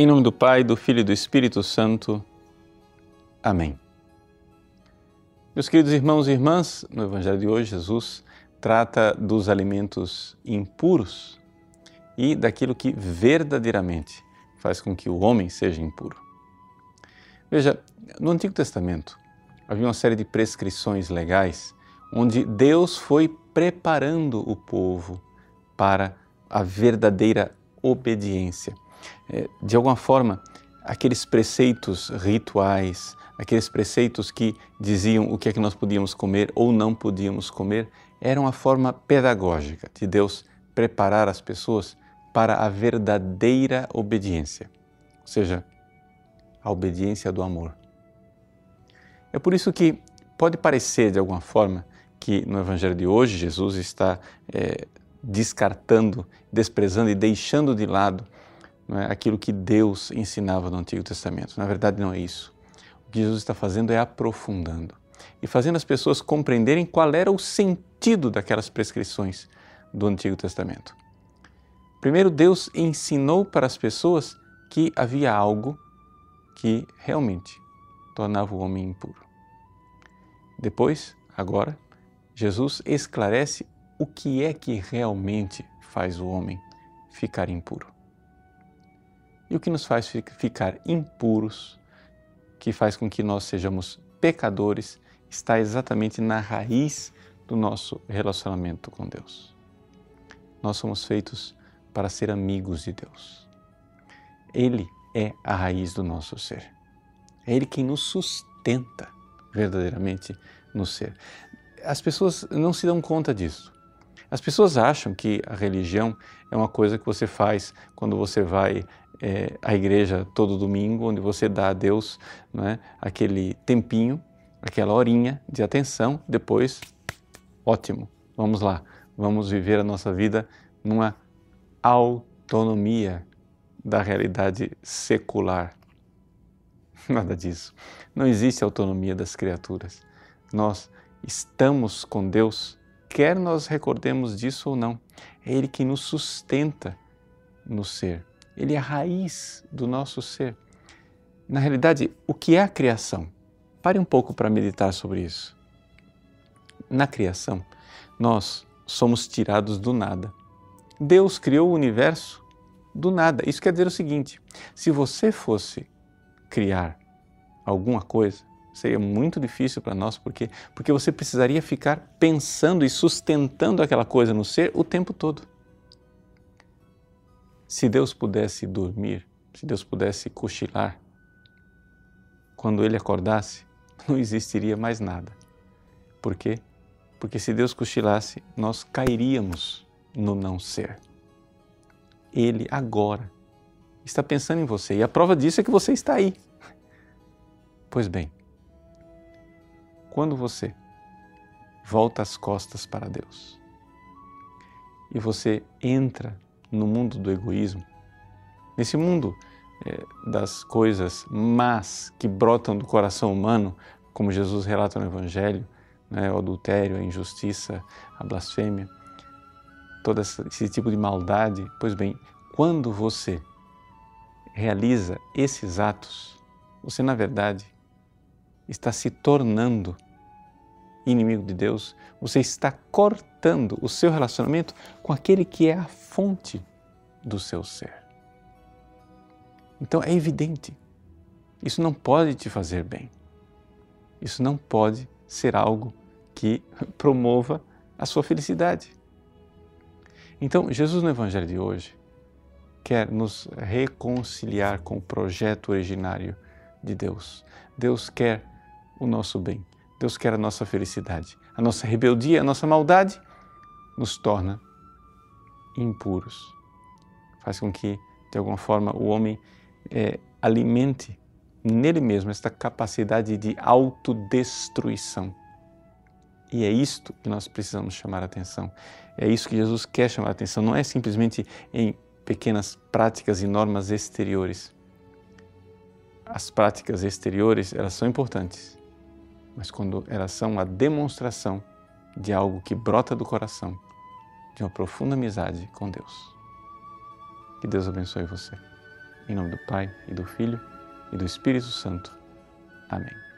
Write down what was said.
Em nome do Pai, do Filho e do Espírito Santo. Amém. Meus queridos irmãos e irmãs, no Evangelho de hoje, Jesus trata dos alimentos impuros e daquilo que verdadeiramente faz com que o homem seja impuro. Veja, no Antigo Testamento havia uma série de prescrições legais onde Deus foi preparando o povo para a verdadeira obediência. É, de alguma forma, aqueles preceitos rituais, aqueles preceitos que diziam o que é que nós podíamos comer ou não podíamos comer, eram a forma pedagógica de Deus preparar as pessoas para a verdadeira obediência, ou seja, a obediência do amor. É por isso que pode parecer de alguma forma que no Evangelho de hoje Jesus está é, descartando, desprezando e deixando de lado é, aquilo que Deus ensinava no Antigo Testamento. Na verdade, não é isso. O que Jesus está fazendo é aprofundando e fazendo as pessoas compreenderem qual era o sentido daquelas prescrições do Antigo Testamento. Primeiro, Deus ensinou para as pessoas que havia algo que realmente tornava o homem impuro. Depois, agora, Jesus esclarece o que é que realmente faz o homem ficar impuro. E o que nos faz ficar impuros, que faz com que nós sejamos pecadores, está exatamente na raiz do nosso relacionamento com Deus. Nós somos feitos para ser amigos de Deus. Ele é a raiz do nosso ser. É Ele quem nos sustenta verdadeiramente no ser. As pessoas não se dão conta disso. As pessoas acham que a religião é uma coisa que você faz quando você vai é, igreja todo domingo, onde você dá a Deus é, aquele tempinho, aquela horinha de atenção, depois, ótimo, vamos lá, vamos viver a nossa vida numa autonomia da realidade secular. Nada disso. Não existe autonomia das criaturas. Nós estamos com Deus, quer nós recordemos disso ou não. É Ele que nos sustenta no ser. Ele é a raiz do nosso ser. Na realidade, o que é a criação? Pare um pouco para meditar sobre isso. Na criação, nós somos tirados do nada. Deus criou o universo do nada. Isso quer dizer o seguinte: se você fosse criar alguma coisa, seria muito difícil para nós, porque porque você precisaria ficar pensando e sustentando aquela coisa no ser o tempo todo. Se Deus pudesse dormir, se Deus pudesse cochilar, quando ele acordasse, não existiria mais nada. Por quê? Porque se Deus cochilasse, nós cairíamos no não ser. Ele agora está pensando em você e a prova disso é que você está aí. Pois bem, quando você volta as costas para Deus e você entra no mundo do egoísmo, nesse mundo é, das coisas más que brotam do coração humano, como Jesus relata no Evangelho, né, o adultério, a injustiça, a blasfêmia, todo esse tipo de maldade. Pois bem, quando você realiza esses atos, você na verdade está se tornando inimigo de Deus, você está cortando o seu relacionamento com aquele que é a fonte do seu ser. Então é evidente, isso não pode te fazer bem. Isso não pode ser algo que promova a sua felicidade. Então, Jesus no Evangelho de hoje quer nos reconciliar com o projeto originário de Deus. Deus quer o nosso bem. Deus quer a nossa felicidade. A nossa rebeldia, a nossa maldade nos torna impuros. Faz com que, de alguma forma, o homem é, alimente nele mesmo esta capacidade de autodestruição. E é isto que nós precisamos chamar a atenção. É isso que Jesus quer chamar a atenção. Não é simplesmente em pequenas práticas e normas exteriores. As práticas exteriores, elas são importantes, mas quando elas são a demonstração de algo que brota do coração, de uma profunda amizade com Deus. Que Deus abençoe você. Em nome do Pai, e do Filho, e do Espírito Santo. Amém.